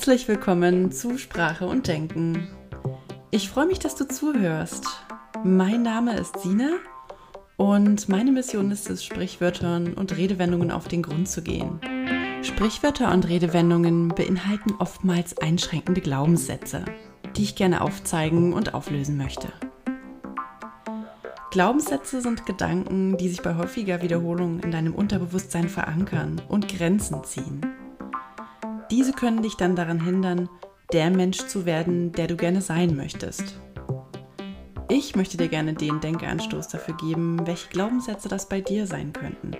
Herzlich willkommen zu Sprache und Denken. Ich freue mich, dass du zuhörst. Mein Name ist Sina und meine Mission ist es, Sprichwörtern und Redewendungen auf den Grund zu gehen. Sprichwörter und Redewendungen beinhalten oftmals einschränkende Glaubenssätze, die ich gerne aufzeigen und auflösen möchte. Glaubenssätze sind Gedanken, die sich bei häufiger Wiederholung in deinem Unterbewusstsein verankern und Grenzen ziehen. Diese können dich dann daran hindern, der Mensch zu werden, der du gerne sein möchtest. Ich möchte dir gerne den Denkeanstoß dafür geben, welche Glaubenssätze das bei dir sein könnten.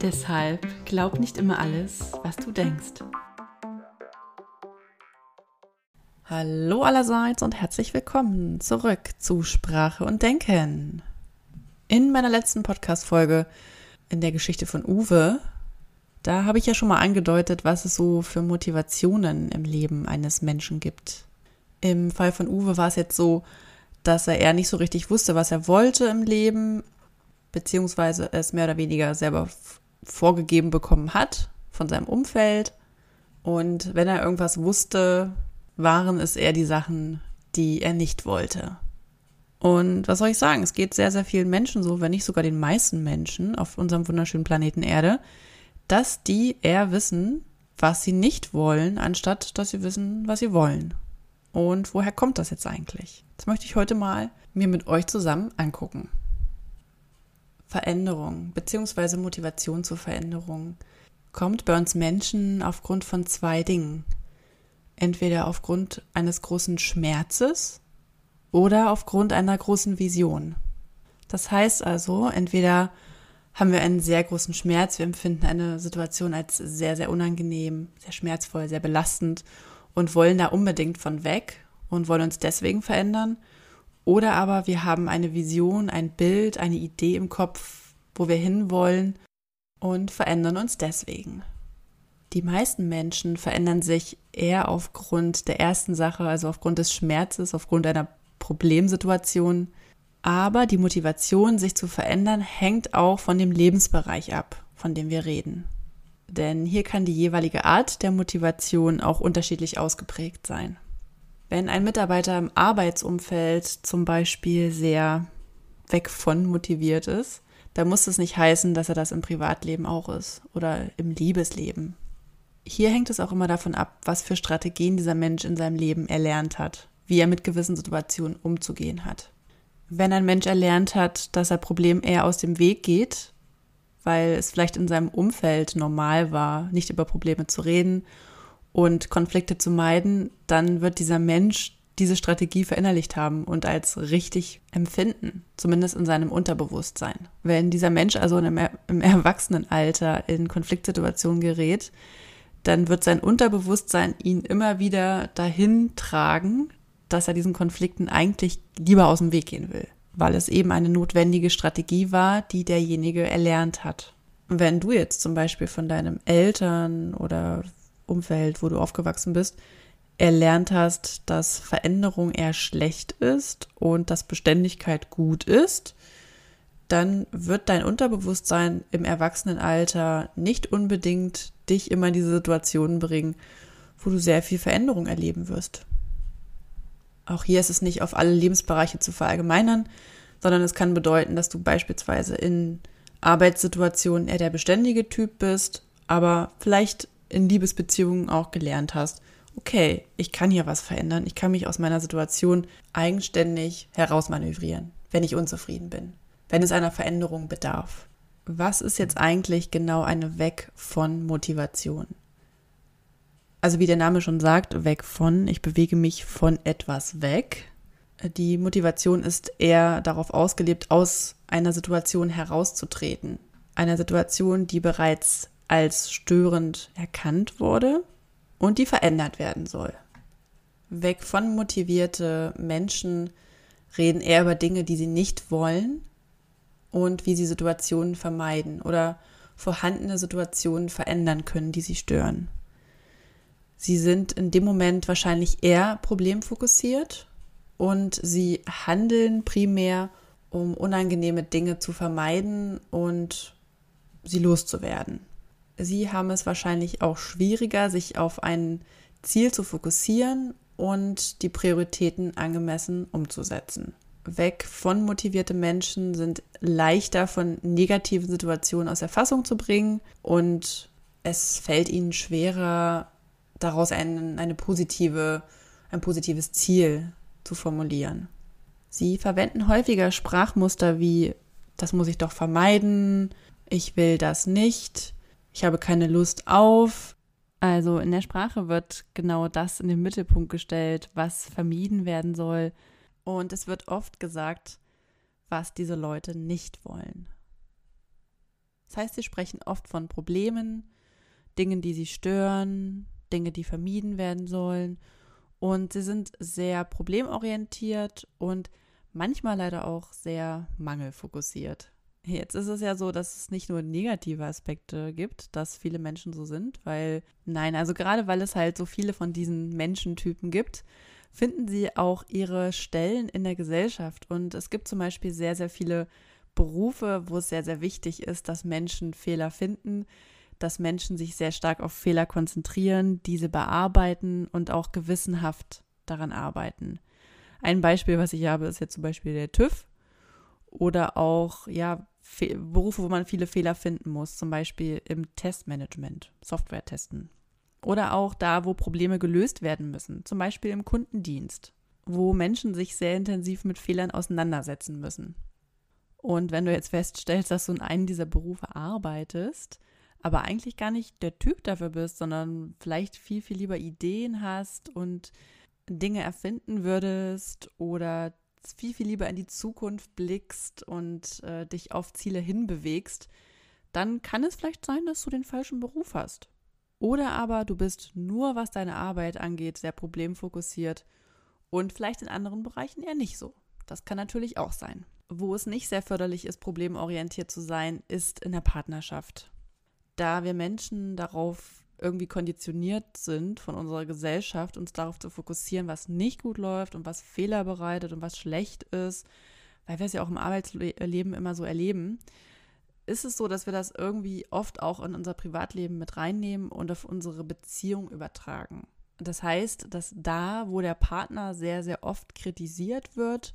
Deshalb glaub nicht immer alles, was du denkst. Hallo allerseits und herzlich willkommen zurück zu Sprache und Denken. In meiner letzten Podcast-Folge in der Geschichte von Uwe, da habe ich ja schon mal angedeutet, was es so für Motivationen im Leben eines Menschen gibt. Im Fall von Uwe war es jetzt so, dass er eher nicht so richtig wusste, was er wollte im Leben, beziehungsweise es mehr oder weniger selber vorgegeben bekommen hat von seinem Umfeld. Und wenn er irgendwas wusste, waren es eher die Sachen, die er nicht wollte. Und was soll ich sagen? Es geht sehr, sehr vielen Menschen so, wenn nicht sogar den meisten Menschen auf unserem wunderschönen Planeten Erde, dass die eher wissen, was sie nicht wollen, anstatt dass sie wissen, was sie wollen. Und woher kommt das jetzt eigentlich? Das möchte ich heute mal mir mit euch zusammen angucken. Veränderung bzw. Motivation zur Veränderung kommt bei uns Menschen aufgrund von zwei Dingen entweder aufgrund eines großen Schmerzes oder aufgrund einer großen Vision. Das heißt also, entweder haben wir einen sehr großen Schmerz, wir empfinden eine Situation als sehr, sehr unangenehm, sehr schmerzvoll, sehr belastend und wollen da unbedingt von weg und wollen uns deswegen verändern. Oder aber wir haben eine Vision, ein Bild, eine Idee im Kopf, wo wir hinwollen und verändern uns deswegen. Die meisten Menschen verändern sich eher aufgrund der ersten Sache, also aufgrund des Schmerzes, aufgrund einer Problemsituation. Aber die Motivation, sich zu verändern, hängt auch von dem Lebensbereich ab, von dem wir reden. Denn hier kann die jeweilige Art der Motivation auch unterschiedlich ausgeprägt sein. Wenn ein Mitarbeiter im Arbeitsumfeld zum Beispiel sehr weg von motiviert ist, dann muss das nicht heißen, dass er das im Privatleben auch ist oder im Liebesleben hier hängt es auch immer davon ab, was für Strategien dieser Mensch in seinem Leben erlernt hat, wie er mit gewissen Situationen umzugehen hat. Wenn ein Mensch erlernt hat, dass er Problemen eher aus dem Weg geht, weil es vielleicht in seinem Umfeld normal war, nicht über Probleme zu reden und Konflikte zu meiden, dann wird dieser Mensch diese Strategie verinnerlicht haben und als richtig empfinden, zumindest in seinem Unterbewusstsein. Wenn dieser Mensch also im, im Erwachsenenalter in Konfliktsituationen gerät, dann wird sein Unterbewusstsein ihn immer wieder dahin tragen, dass er diesen Konflikten eigentlich lieber aus dem Weg gehen will, weil es eben eine notwendige Strategie war, die derjenige erlernt hat. Wenn du jetzt zum Beispiel von deinem Eltern oder Umfeld, wo du aufgewachsen bist, erlernt hast, dass Veränderung eher schlecht ist und dass Beständigkeit gut ist, dann wird dein Unterbewusstsein im Erwachsenenalter nicht unbedingt dich immer in diese Situationen bringen, wo du sehr viel Veränderung erleben wirst. Auch hier ist es nicht auf alle Lebensbereiche zu verallgemeinern, sondern es kann bedeuten, dass du beispielsweise in Arbeitssituationen eher der beständige Typ bist, aber vielleicht in Liebesbeziehungen auch gelernt hast, okay, ich kann hier was verändern, ich kann mich aus meiner Situation eigenständig herausmanövrieren, wenn ich unzufrieden bin wenn es einer Veränderung bedarf. Was ist jetzt eigentlich genau eine Weg von Motivation? Also wie der Name schon sagt, weg von, ich bewege mich von etwas weg. Die Motivation ist eher darauf ausgelebt, aus einer Situation herauszutreten. Einer Situation, die bereits als störend erkannt wurde und die verändert werden soll. Weg von motivierte Menschen reden eher über Dinge, die sie nicht wollen und wie sie Situationen vermeiden oder vorhandene Situationen verändern können, die sie stören. Sie sind in dem Moment wahrscheinlich eher problemfokussiert und sie handeln primär, um unangenehme Dinge zu vermeiden und sie loszuwerden. Sie haben es wahrscheinlich auch schwieriger, sich auf ein Ziel zu fokussieren und die Prioritäten angemessen umzusetzen. Weg von motivierte Menschen sind leichter von negativen Situationen aus der Fassung zu bringen und es fällt ihnen schwerer, daraus ein, eine positive, ein positives Ziel zu formulieren. Sie verwenden häufiger Sprachmuster wie das muss ich doch vermeiden, ich will das nicht, ich habe keine Lust auf. Also in der Sprache wird genau das in den Mittelpunkt gestellt, was vermieden werden soll. Und es wird oft gesagt, was diese Leute nicht wollen. Das heißt, sie sprechen oft von Problemen, Dingen, die sie stören, Dinge, die vermieden werden sollen. Und sie sind sehr problemorientiert und manchmal leider auch sehr mangelfokussiert. Jetzt ist es ja so, dass es nicht nur negative Aspekte gibt, dass viele Menschen so sind, weil, nein, also gerade weil es halt so viele von diesen Menschentypen gibt, finden sie auch ihre Stellen in der Gesellschaft. Und es gibt zum Beispiel sehr, sehr viele Berufe, wo es sehr, sehr wichtig ist, dass Menschen Fehler finden, dass Menschen sich sehr stark auf Fehler konzentrieren, diese bearbeiten und auch gewissenhaft daran arbeiten. Ein Beispiel, was ich habe, ist jetzt zum Beispiel der TÜV oder auch ja Fe Berufe, wo man viele Fehler finden muss, zum Beispiel im Testmanagement, Software testen. Oder auch da, wo Probleme gelöst werden müssen, zum Beispiel im Kundendienst, wo Menschen sich sehr intensiv mit Fehlern auseinandersetzen müssen. Und wenn du jetzt feststellst, dass du in einem dieser Berufe arbeitest, aber eigentlich gar nicht der Typ dafür bist, sondern vielleicht viel, viel lieber Ideen hast und Dinge erfinden würdest oder viel, viel lieber in die Zukunft blickst und äh, dich auf Ziele hinbewegst, dann kann es vielleicht sein, dass du den falschen Beruf hast. Oder aber du bist nur, was deine Arbeit angeht, sehr problemfokussiert und vielleicht in anderen Bereichen eher nicht so. Das kann natürlich auch sein. Wo es nicht sehr förderlich ist, problemorientiert zu sein, ist in der Partnerschaft. Da wir Menschen darauf irgendwie konditioniert sind von unserer Gesellschaft, uns darauf zu fokussieren, was nicht gut läuft und was Fehler bereitet und was schlecht ist, weil wir es ja auch im Arbeitsleben immer so erleben, ist es so, dass wir das irgendwie oft auch in unser Privatleben mit reinnehmen und auf unsere Beziehung übertragen. Das heißt, dass da, wo der Partner sehr, sehr oft kritisiert wird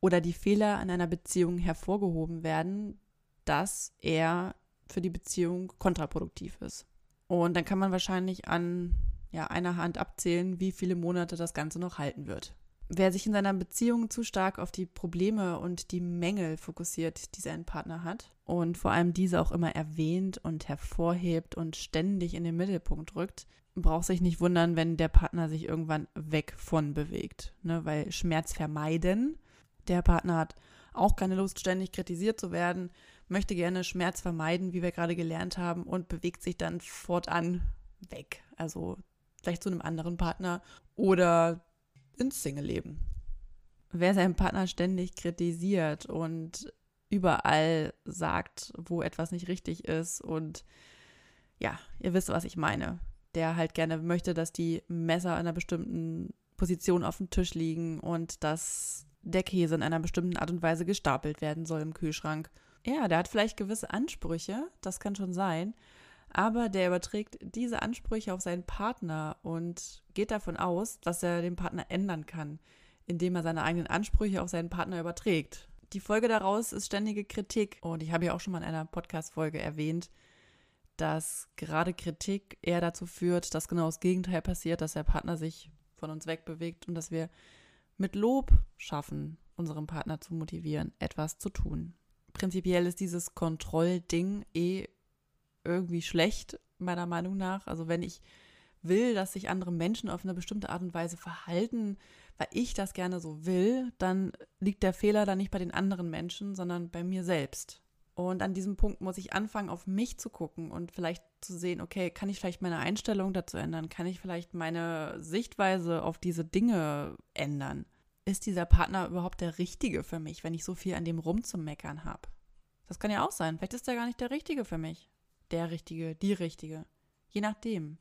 oder die Fehler in einer Beziehung hervorgehoben werden, dass er für die Beziehung kontraproduktiv ist. Und dann kann man wahrscheinlich an ja, einer Hand abzählen, wie viele Monate das Ganze noch halten wird. Wer sich in seiner Beziehung zu stark auf die Probleme und die Mängel fokussiert, die sein Partner hat, und vor allem diese auch immer erwähnt und hervorhebt und ständig in den Mittelpunkt rückt, braucht sich nicht wundern, wenn der Partner sich irgendwann weg von bewegt. Ne? Weil Schmerz vermeiden, der Partner hat auch keine Lust, ständig kritisiert zu werden, möchte gerne Schmerz vermeiden, wie wir gerade gelernt haben, und bewegt sich dann fortan weg. Also vielleicht zu einem anderen Partner oder ins Single-Leben. Wer seinen Partner ständig kritisiert und überall sagt, wo etwas nicht richtig ist und ja, ihr wisst, was ich meine. Der halt gerne möchte, dass die Messer in einer bestimmten Position auf dem Tisch liegen und dass der Käse in einer bestimmten Art und Weise gestapelt werden soll im Kühlschrank ja, der hat vielleicht gewisse Ansprüche, das kann schon sein, aber der überträgt diese Ansprüche auf seinen Partner und geht davon aus, dass er den Partner ändern kann, indem er seine eigenen Ansprüche auf seinen Partner überträgt. Die Folge daraus ist ständige Kritik und ich habe ja auch schon mal in einer Podcast-Folge erwähnt, dass gerade Kritik eher dazu führt, dass genau das Gegenteil passiert, dass der Partner sich von uns wegbewegt und dass wir mit Lob schaffen, unseren Partner zu motivieren, etwas zu tun prinzipiell ist dieses Kontrollding eh irgendwie schlecht, meiner Meinung nach. Also wenn ich will, dass sich andere Menschen auf eine bestimmte Art und Weise verhalten, weil ich das gerne so will, dann liegt der Fehler dann nicht bei den anderen Menschen, sondern bei mir selbst. Und an diesem Punkt muss ich anfangen, auf mich zu gucken und vielleicht zu sehen, okay, kann ich vielleicht meine Einstellung dazu ändern? Kann ich vielleicht meine Sichtweise auf diese Dinge ändern? Ist dieser Partner überhaupt der Richtige für mich, wenn ich so viel an dem rumzumeckern habe? Das kann ja auch sein. Vielleicht ist er gar nicht der Richtige für mich. Der Richtige, die Richtige. Je nachdem.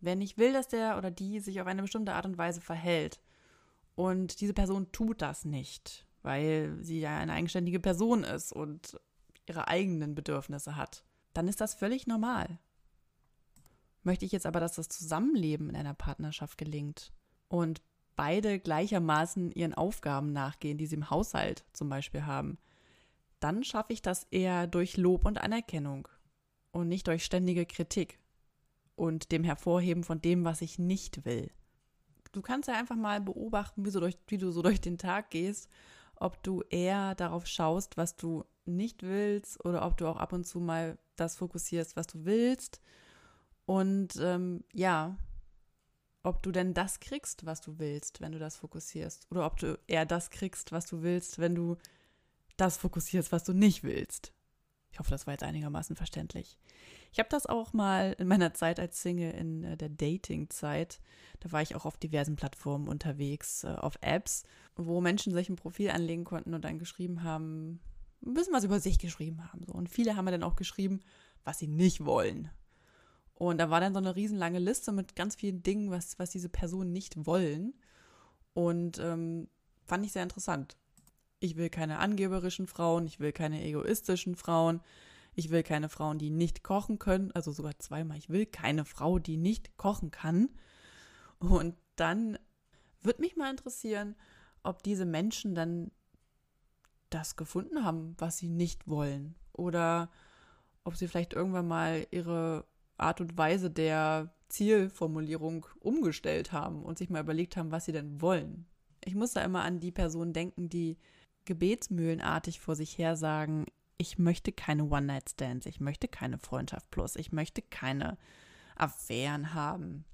Wenn ich will, dass der oder die sich auf eine bestimmte Art und Weise verhält und diese Person tut das nicht, weil sie ja eine eigenständige Person ist und ihre eigenen Bedürfnisse hat, dann ist das völlig normal. Möchte ich jetzt aber, dass das Zusammenleben in einer Partnerschaft gelingt und beide gleichermaßen ihren Aufgaben nachgehen, die sie im Haushalt zum Beispiel haben, dann schaffe ich das eher durch Lob und Anerkennung und nicht durch ständige Kritik und dem Hervorheben von dem, was ich nicht will. Du kannst ja einfach mal beobachten, wie, so durch, wie du so durch den Tag gehst, ob du eher darauf schaust, was du nicht willst oder ob du auch ab und zu mal das fokussierst, was du willst. Und ähm, ja, ob du denn das kriegst, was du willst, wenn du das fokussierst. Oder ob du eher das kriegst, was du willst, wenn du das fokussierst, was du nicht willst. Ich hoffe, das war jetzt einigermaßen verständlich. Ich habe das auch mal in meiner Zeit als Single in äh, der Dating-Zeit. Da war ich auch auf diversen Plattformen unterwegs, äh, auf Apps, wo Menschen sich ein Profil anlegen konnten und dann geschrieben haben, ein bisschen was über sich geschrieben haben. Und viele haben mir dann auch geschrieben, was sie nicht wollen. Und da war dann so eine riesenlange Liste mit ganz vielen Dingen, was, was diese Personen nicht wollen. Und ähm, fand ich sehr interessant. Ich will keine angeberischen Frauen, ich will keine egoistischen Frauen, ich will keine Frauen, die nicht kochen können, also sogar zweimal, ich will keine Frau, die nicht kochen kann. Und dann wird mich mal interessieren, ob diese Menschen dann das gefunden haben, was sie nicht wollen. Oder ob sie vielleicht irgendwann mal ihre Art und Weise der Zielformulierung umgestellt haben und sich mal überlegt haben, was sie denn wollen. Ich muss da immer an die Person denken, die gebetsmühlenartig vor sich her sagen, ich möchte keine One-Night-Stands, ich möchte keine Freundschaft plus, ich möchte keine Affären haben.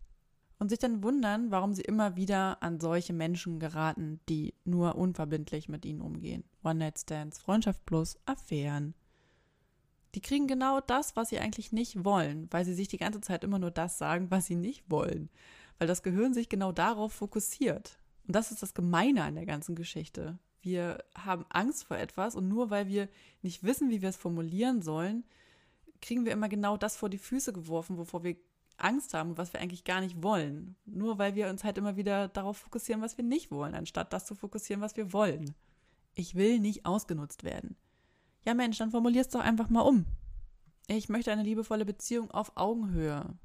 Und sich dann wundern, warum sie immer wieder an solche Menschen geraten, die nur unverbindlich mit ihnen umgehen. One-Night-Stands, Freundschaft plus, Affären. Die kriegen genau das, was sie eigentlich nicht wollen, weil sie sich die ganze Zeit immer nur das sagen, was sie nicht wollen. Weil das Gehirn sich genau darauf fokussiert. Und das ist das Gemeine an der ganzen Geschichte. Wir haben Angst vor etwas und nur weil wir nicht wissen, wie wir es formulieren sollen, kriegen wir immer genau das vor die Füße geworfen, wovor wir Angst haben was wir eigentlich gar nicht wollen. Nur weil wir uns halt immer wieder darauf fokussieren, was wir nicht wollen, anstatt das zu fokussieren, was wir wollen. Ich will nicht ausgenutzt werden. Ja Mensch, dann formulier's doch einfach mal um. Ich möchte eine liebevolle Beziehung auf Augenhöhe.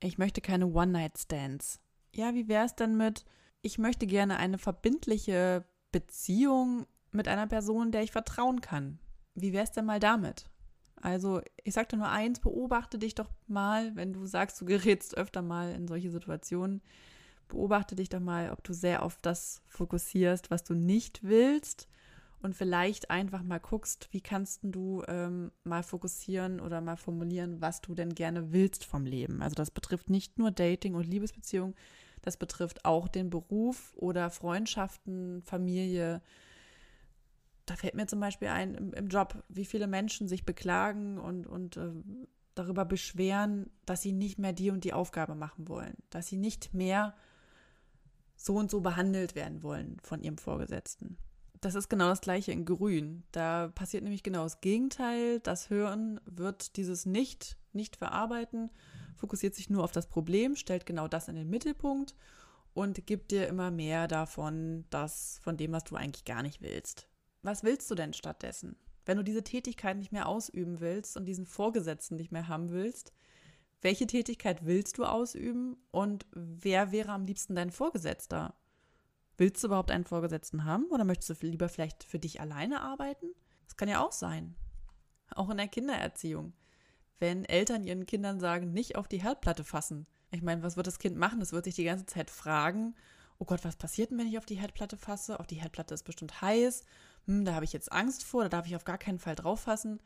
Ich möchte keine One-Night-Stands. Ja, wie wär's denn mit, ich möchte gerne eine verbindliche Beziehung mit einer Person, der ich vertrauen kann. Wie wär's denn mal damit? Also, ich sagte nur eins, beobachte dich doch mal, wenn du sagst, du gerätst öfter mal in solche Situationen, beobachte dich doch mal, ob du sehr auf das fokussierst, was du nicht willst und vielleicht einfach mal guckst, wie kannst du ähm, mal fokussieren oder mal formulieren, was du denn gerne willst vom Leben. Also das betrifft nicht nur Dating und Liebesbeziehung, das betrifft auch den Beruf oder Freundschaften, Familie. Da fällt mir zum Beispiel ein im, im Job, wie viele Menschen sich beklagen und, und äh, darüber beschweren, dass sie nicht mehr die und die Aufgabe machen wollen, dass sie nicht mehr so und so behandelt werden wollen von ihrem Vorgesetzten das ist genau das gleiche in Grün. Da passiert nämlich genau das Gegenteil. Das Hören wird dieses nicht, nicht verarbeiten, fokussiert sich nur auf das Problem, stellt genau das in den Mittelpunkt und gibt dir immer mehr davon, das, von dem, was du eigentlich gar nicht willst. Was willst du denn stattdessen? Wenn du diese Tätigkeit nicht mehr ausüben willst und diesen Vorgesetzten nicht mehr haben willst, welche Tätigkeit willst du ausüben und wer wäre am liebsten dein Vorgesetzter? Willst du überhaupt einen Vorgesetzten haben oder möchtest du lieber vielleicht für dich alleine arbeiten? Das kann ja auch sein. Auch in der Kindererziehung. Wenn Eltern ihren Kindern sagen, nicht auf die Herdplatte fassen. Ich meine, was wird das Kind machen? Es wird sich die ganze Zeit fragen, oh Gott, was passiert denn, wenn ich auf die Herdplatte fasse? Auf die Herdplatte ist bestimmt heiß. Hm, da habe ich jetzt Angst vor, da darf ich auf gar keinen Fall drauf fassen.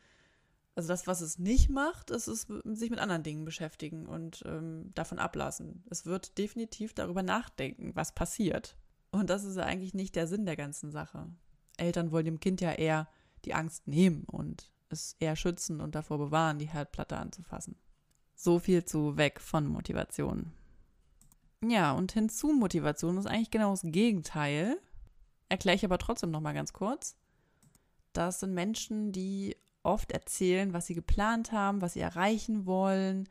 Also das, was es nicht macht, ist es sich mit anderen Dingen beschäftigen und ähm, davon ablassen. Es wird definitiv darüber nachdenken, was passiert. Und das ist eigentlich nicht der Sinn der ganzen Sache. Eltern wollen dem Kind ja eher die Angst nehmen und es eher schützen und davor bewahren, die Herdplatte anzufassen. So viel zu weg von Motivation. Ja, und hinzu Motivation ist eigentlich genau das Gegenteil. Erkläre ich aber trotzdem noch mal ganz kurz. Das sind Menschen, die oft erzählen, was sie geplant haben, was sie erreichen wollen,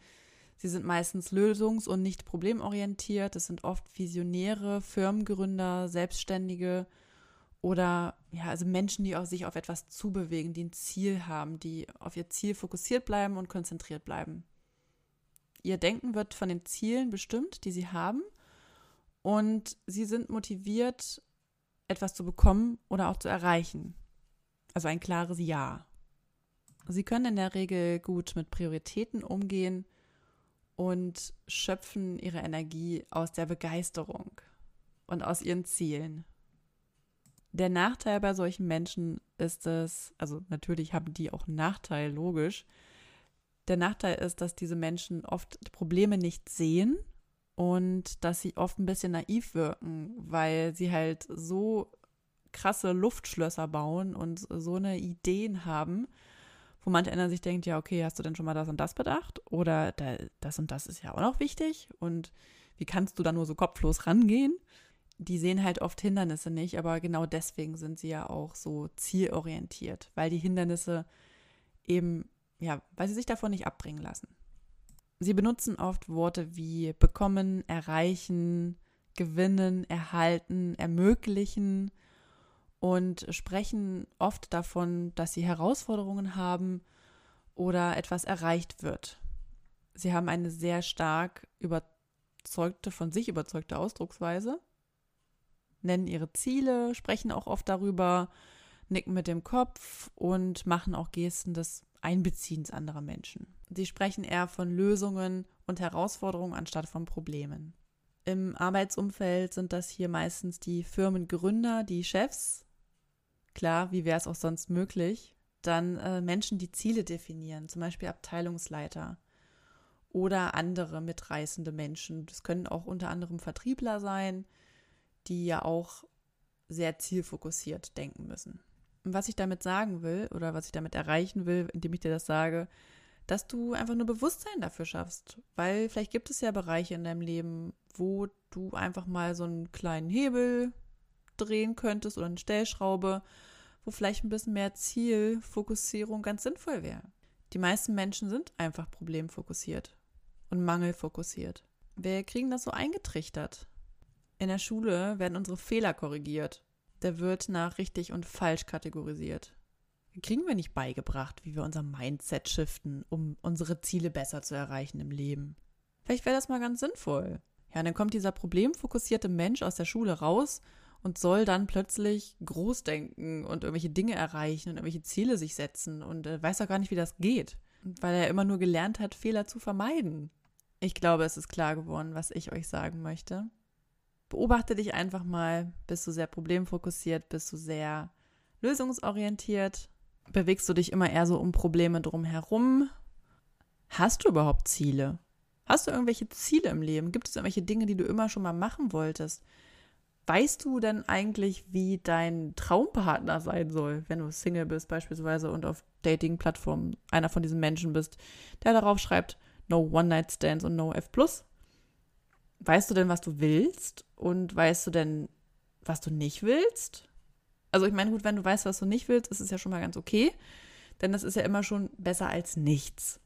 Sie sind meistens lösungs- und nicht problemorientiert. Es sind oft Visionäre, Firmengründer, Selbstständige oder ja, also Menschen, die auf sich auf etwas zubewegen, die ein Ziel haben, die auf ihr Ziel fokussiert bleiben und konzentriert bleiben. Ihr Denken wird von den Zielen bestimmt, die sie haben. Und sie sind motiviert, etwas zu bekommen oder auch zu erreichen. Also ein klares Ja. Sie können in der Regel gut mit Prioritäten umgehen und schöpfen ihre Energie aus der Begeisterung und aus ihren Zielen. Der Nachteil bei solchen Menschen ist es, also natürlich haben die auch einen Nachteil, logisch. Der Nachteil ist, dass diese Menschen oft Probleme nicht sehen und dass sie oft ein bisschen naiv wirken, weil sie halt so krasse Luftschlösser bauen und so eine Ideen haben, wo manch einer sich denkt, ja, okay, hast du denn schon mal das und das bedacht? Oder das und das ist ja auch noch wichtig. Und wie kannst du da nur so kopflos rangehen? Die sehen halt oft Hindernisse nicht, aber genau deswegen sind sie ja auch so zielorientiert, weil die Hindernisse eben, ja, weil sie sich davon nicht abbringen lassen. Sie benutzen oft Worte wie bekommen, erreichen, gewinnen, erhalten, ermöglichen und sprechen oft davon, dass sie Herausforderungen haben oder etwas erreicht wird. Sie haben eine sehr stark überzeugte, von sich überzeugte Ausdrucksweise, nennen ihre Ziele, sprechen auch oft darüber, nicken mit dem Kopf und machen auch Gesten des Einbeziehens anderer Menschen. Sie sprechen eher von Lösungen und Herausforderungen anstatt von Problemen. Im Arbeitsumfeld sind das hier meistens die Firmengründer, die Chefs, Klar, wie wäre es auch sonst möglich? Dann äh, Menschen, die Ziele definieren, zum Beispiel Abteilungsleiter oder andere mitreißende Menschen. Das können auch unter anderem Vertriebler sein, die ja auch sehr zielfokussiert denken müssen. Und was ich damit sagen will oder was ich damit erreichen will, indem ich dir das sage, dass du einfach nur Bewusstsein dafür schaffst. Weil vielleicht gibt es ja Bereiche in deinem Leben, wo du einfach mal so einen kleinen Hebel drehen könntest oder eine Stellschraube, wo vielleicht ein bisschen mehr Zielfokussierung ganz sinnvoll wäre. Die meisten Menschen sind einfach problemfokussiert und mangelfokussiert. Wir kriegen das so eingetrichtert. In der Schule werden unsere Fehler korrigiert. Der wird nach richtig und falsch kategorisiert. Kriegen wir nicht beigebracht, wie wir unser Mindset shiften, um unsere Ziele besser zu erreichen im Leben. Vielleicht wäre das mal ganz sinnvoll. Ja, dann kommt dieser problemfokussierte Mensch aus der Schule raus und soll dann plötzlich groß denken und irgendwelche Dinge erreichen und irgendwelche Ziele sich setzen und äh, weiß auch gar nicht, wie das geht, weil er immer nur gelernt hat, Fehler zu vermeiden. Ich glaube, es ist klar geworden, was ich euch sagen möchte. Beobachte dich einfach mal. Bist du sehr problemfokussiert? Bist du sehr lösungsorientiert? Bewegst du dich immer eher so um Probleme drumherum? Hast du überhaupt Ziele? Hast du irgendwelche Ziele im Leben? Gibt es irgendwelche Dinge, die du immer schon mal machen wolltest? Weißt du denn eigentlich, wie dein Traumpartner sein soll, wenn du Single bist beispielsweise und auf Dating-Plattformen einer von diesen Menschen bist, der darauf schreibt, no One-Night-Stands und no F+. Weißt du denn, was du willst? Und weißt du denn, was du nicht willst? Also ich meine, gut, wenn du weißt, was du nicht willst, ist es ja schon mal ganz okay, denn das ist ja immer schon besser als nichts.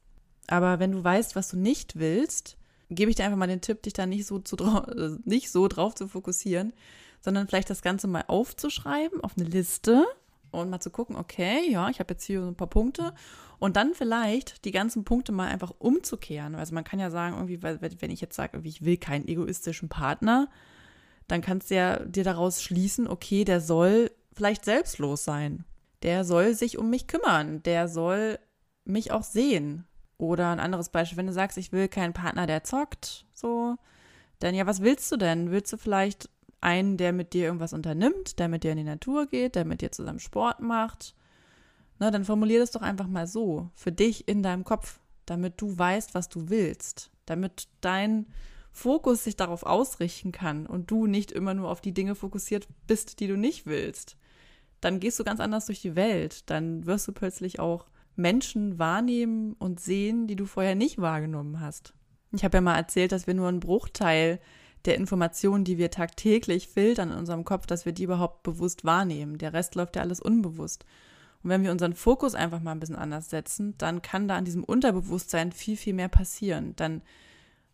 Aber wenn du weißt, was du nicht willst, gebe ich dir einfach mal den Tipp, dich da nicht so, zu, äh, nicht so drauf zu fokussieren, sondern vielleicht das Ganze mal aufzuschreiben auf eine Liste und mal zu gucken, okay, ja, ich habe jetzt hier so ein paar Punkte und dann vielleicht die ganzen Punkte mal einfach umzukehren. Also man kann ja sagen, irgendwie, wenn ich jetzt sage, ich will keinen egoistischen Partner, dann kannst du ja dir daraus schließen, okay, der soll vielleicht selbstlos sein. Der soll sich um mich kümmern. Der soll mich auch sehen. Oder ein anderes Beispiel, wenn du sagst, ich will keinen Partner, der zockt, so, dann ja, was willst du denn? Willst du vielleicht einen, der mit dir irgendwas unternimmt, der mit dir in die Natur geht, der mit dir zusammen Sport macht? Na, dann formulier das doch einfach mal so, für dich in deinem Kopf, damit du weißt, was du willst, damit dein Fokus sich darauf ausrichten kann und du nicht immer nur auf die Dinge fokussiert bist, die du nicht willst. Dann gehst du ganz anders durch die Welt, dann wirst du plötzlich auch Menschen wahrnehmen und sehen, die du vorher nicht wahrgenommen hast. Ich habe ja mal erzählt, dass wir nur einen Bruchteil der Informationen, die wir tagtäglich filtern in unserem Kopf, dass wir die überhaupt bewusst wahrnehmen. Der Rest läuft ja alles unbewusst. Und wenn wir unseren Fokus einfach mal ein bisschen anders setzen, dann kann da an diesem Unterbewusstsein viel, viel mehr passieren. Dann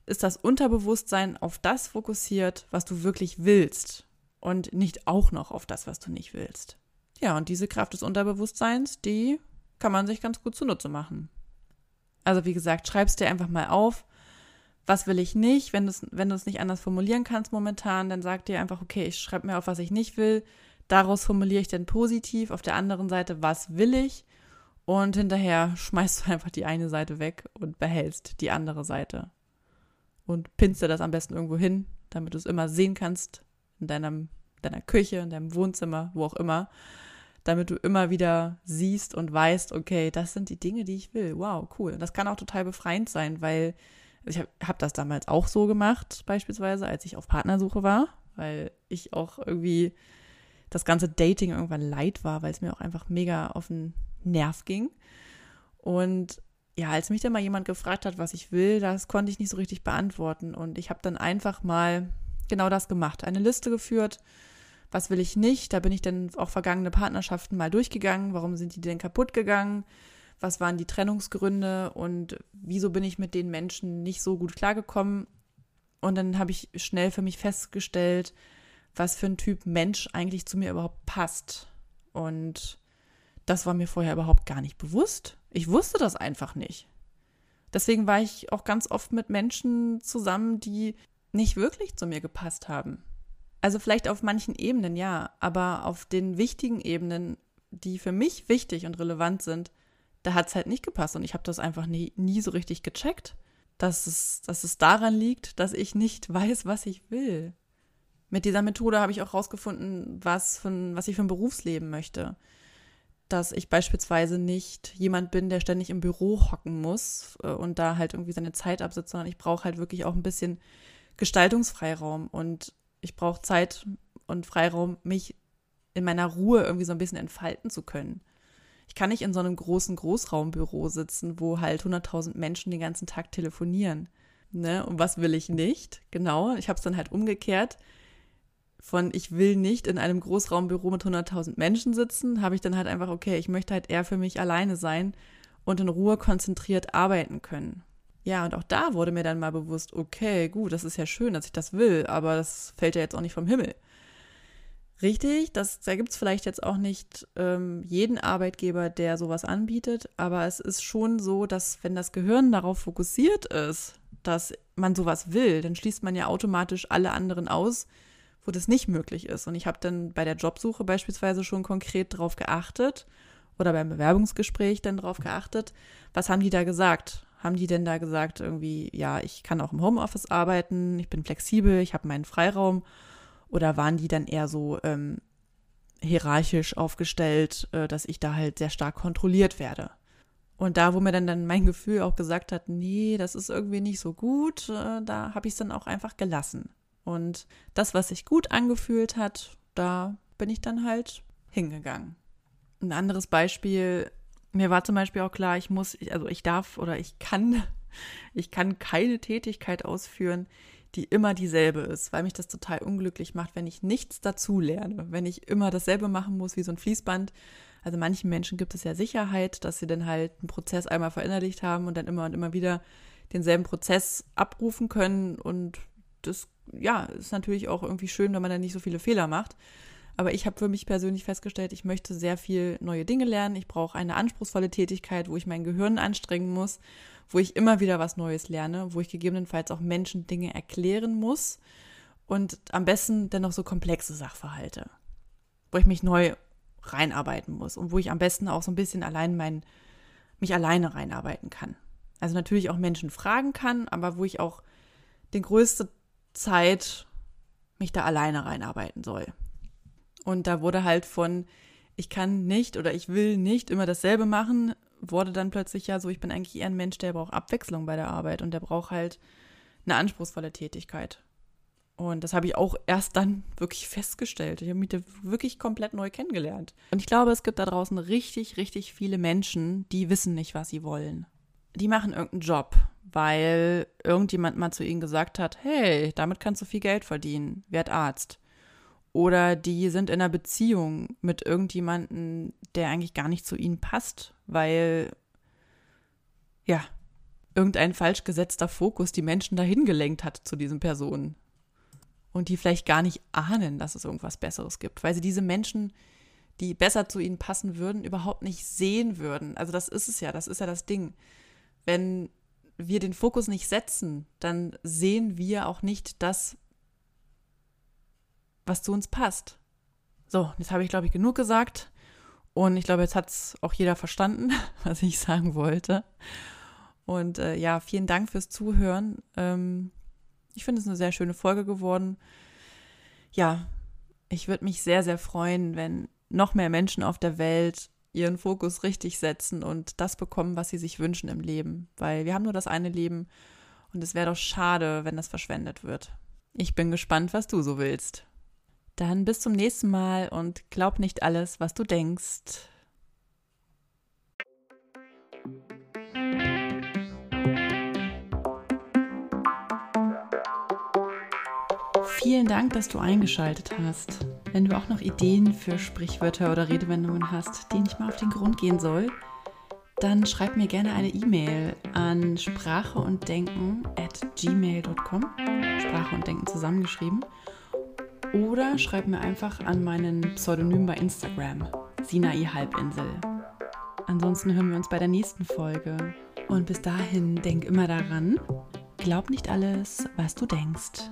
ist das Unterbewusstsein auf das fokussiert, was du wirklich willst und nicht auch noch auf das, was du nicht willst. Ja, und diese Kraft des Unterbewusstseins, die kann man sich ganz gut zunutze machen. Also wie gesagt, schreib es dir einfach mal auf. was will ich nicht? Wenn du es wenn nicht anders formulieren kannst momentan, dann sag dir einfach, okay, ich schreibe mir auf, was ich nicht will. Daraus formuliere ich dann positiv. Auf der anderen Seite, was will ich? Und hinterher schmeißt du einfach die eine Seite weg und behältst die andere Seite. Und pinst dir das am besten irgendwo hin, damit du es immer sehen kannst, in deinem, deiner Küche, in deinem Wohnzimmer, wo auch immer, damit du immer wieder siehst und weißt, okay, das sind die Dinge, die ich will. Wow, cool. Und das kann auch total befreiend sein, weil ich habe hab das damals auch so gemacht, beispielsweise, als ich auf Partnersuche war, weil ich auch irgendwie das ganze Dating irgendwann leid war, weil es mir auch einfach mega auf den Nerv ging. Und ja, als mich dann mal jemand gefragt hat, was ich will, das konnte ich nicht so richtig beantworten. Und ich habe dann einfach mal genau das gemacht. Eine Liste geführt, was will ich nicht. Da bin ich dann auch vergangene Partnerschaften mal durchgegangen. Warum sind die denn kaputt gegangen? Was waren die Trennungsgründe und wieso bin ich mit den Menschen nicht so gut klargekommen? Und dann habe ich schnell für mich festgestellt, was für ein Typ Mensch eigentlich zu mir überhaupt passt. Und das war mir vorher überhaupt gar nicht bewusst. Ich wusste das einfach nicht. Deswegen war ich auch ganz oft mit Menschen zusammen, die nicht wirklich zu mir gepasst haben. Also vielleicht auf manchen Ebenen ja, aber auf den wichtigen Ebenen, die für mich wichtig und relevant sind, da hat es halt nicht gepasst und ich habe das einfach nie, nie so richtig gecheckt, dass es, dass es daran liegt, dass ich nicht weiß, was ich will. Mit dieser Methode habe ich auch rausgefunden, was, was ich für ein Berufsleben möchte dass ich beispielsweise nicht jemand bin, der ständig im Büro hocken muss äh, und da halt irgendwie seine Zeit absitzt, sondern ich brauche halt wirklich auch ein bisschen Gestaltungsfreiraum und ich brauche Zeit und Freiraum, mich in meiner Ruhe irgendwie so ein bisschen entfalten zu können. Ich kann nicht in so einem großen Großraumbüro sitzen, wo halt 100.000 Menschen den ganzen Tag telefonieren. Ne? Und was will ich nicht? Genau, ich habe es dann halt umgekehrt von ich will nicht in einem Großraumbüro mit 100.000 Menschen sitzen, habe ich dann halt einfach, okay, ich möchte halt eher für mich alleine sein und in Ruhe konzentriert arbeiten können. Ja, und auch da wurde mir dann mal bewusst, okay, gut, das ist ja schön, dass ich das will, aber das fällt ja jetzt auch nicht vom Himmel. Richtig, das, da gibt es vielleicht jetzt auch nicht ähm, jeden Arbeitgeber, der sowas anbietet, aber es ist schon so, dass wenn das Gehirn darauf fokussiert ist, dass man sowas will, dann schließt man ja automatisch alle anderen aus, wo das nicht möglich ist. Und ich habe dann bei der Jobsuche beispielsweise schon konkret darauf geachtet oder beim Bewerbungsgespräch dann darauf geachtet, was haben die da gesagt? Haben die denn da gesagt, irgendwie, ja, ich kann auch im Homeoffice arbeiten, ich bin flexibel, ich habe meinen Freiraum? Oder waren die dann eher so ähm, hierarchisch aufgestellt, äh, dass ich da halt sehr stark kontrolliert werde? Und da, wo mir dann, dann mein Gefühl auch gesagt hat, nee, das ist irgendwie nicht so gut, äh, da habe ich es dann auch einfach gelassen. Und das, was sich gut angefühlt hat, da bin ich dann halt hingegangen. Ein anderes Beispiel, mir war zum Beispiel auch klar, ich muss, also ich darf oder ich kann, ich kann keine Tätigkeit ausführen, die immer dieselbe ist, weil mich das total unglücklich macht, wenn ich nichts dazu lerne, wenn ich immer dasselbe machen muss wie so ein Fließband. Also manchen Menschen gibt es ja Sicherheit, dass sie dann halt einen Prozess einmal verinnerlicht haben und dann immer und immer wieder denselben Prozess abrufen können und das ja, ist natürlich auch irgendwie schön, wenn man da nicht so viele Fehler macht. Aber ich habe für mich persönlich festgestellt, ich möchte sehr viel neue Dinge lernen. Ich brauche eine anspruchsvolle Tätigkeit, wo ich mein Gehirn anstrengen muss, wo ich immer wieder was Neues lerne, wo ich gegebenenfalls auch Menschen Dinge erklären muss und am besten dennoch so komplexe Sachverhalte, wo ich mich neu reinarbeiten muss und wo ich am besten auch so ein bisschen allein mein, mich alleine reinarbeiten kann. Also natürlich auch Menschen fragen kann, aber wo ich auch den größten Zeit mich da alleine reinarbeiten soll. Und da wurde halt von, ich kann nicht oder ich will nicht immer dasselbe machen, wurde dann plötzlich ja so, ich bin eigentlich eher ein Mensch, der braucht Abwechslung bei der Arbeit und der braucht halt eine anspruchsvolle Tätigkeit. Und das habe ich auch erst dann wirklich festgestellt. Ich habe mich da wirklich komplett neu kennengelernt. Und ich glaube, es gibt da draußen richtig, richtig viele Menschen, die wissen nicht, was sie wollen. Die machen irgendeinen Job weil irgendjemand mal zu ihnen gesagt hat, hey, damit kannst du viel Geld verdienen, werd Arzt. Oder die sind in einer Beziehung mit irgendjemandem, der eigentlich gar nicht zu ihnen passt, weil, ja, irgendein falsch gesetzter Fokus die Menschen dahin gelenkt hat zu diesen Personen. Und die vielleicht gar nicht ahnen, dass es irgendwas Besseres gibt, weil sie diese Menschen, die besser zu ihnen passen würden, überhaupt nicht sehen würden. Also das ist es ja, das ist ja das Ding. Wenn wir den Fokus nicht setzen, dann sehen wir auch nicht das, was zu uns passt. So, jetzt habe ich, glaube ich, genug gesagt. Und ich glaube, jetzt hat es auch jeder verstanden, was ich sagen wollte. Und äh, ja, vielen Dank fürs Zuhören. Ähm, ich finde es eine sehr schöne Folge geworden. Ja, ich würde mich sehr, sehr freuen, wenn noch mehr Menschen auf der Welt ihren Fokus richtig setzen und das bekommen, was sie sich wünschen im Leben. Weil wir haben nur das eine Leben und es wäre doch schade, wenn das verschwendet wird. Ich bin gespannt, was du so willst. Dann bis zum nächsten Mal und glaub nicht alles, was du denkst. Vielen Dank, dass du eingeschaltet hast. Wenn du auch noch Ideen für Sprichwörter oder Redewendungen hast, denen ich mal auf den Grund gehen soll, dann schreib mir gerne eine E-Mail an sprache und denken at gmail.com. Sprache und Denken zusammengeschrieben. Oder schreib mir einfach an meinen Pseudonym bei Instagram, Sinai Halbinsel. Ansonsten hören wir uns bei der nächsten Folge. Und bis dahin denk immer daran, glaub nicht alles, was du denkst.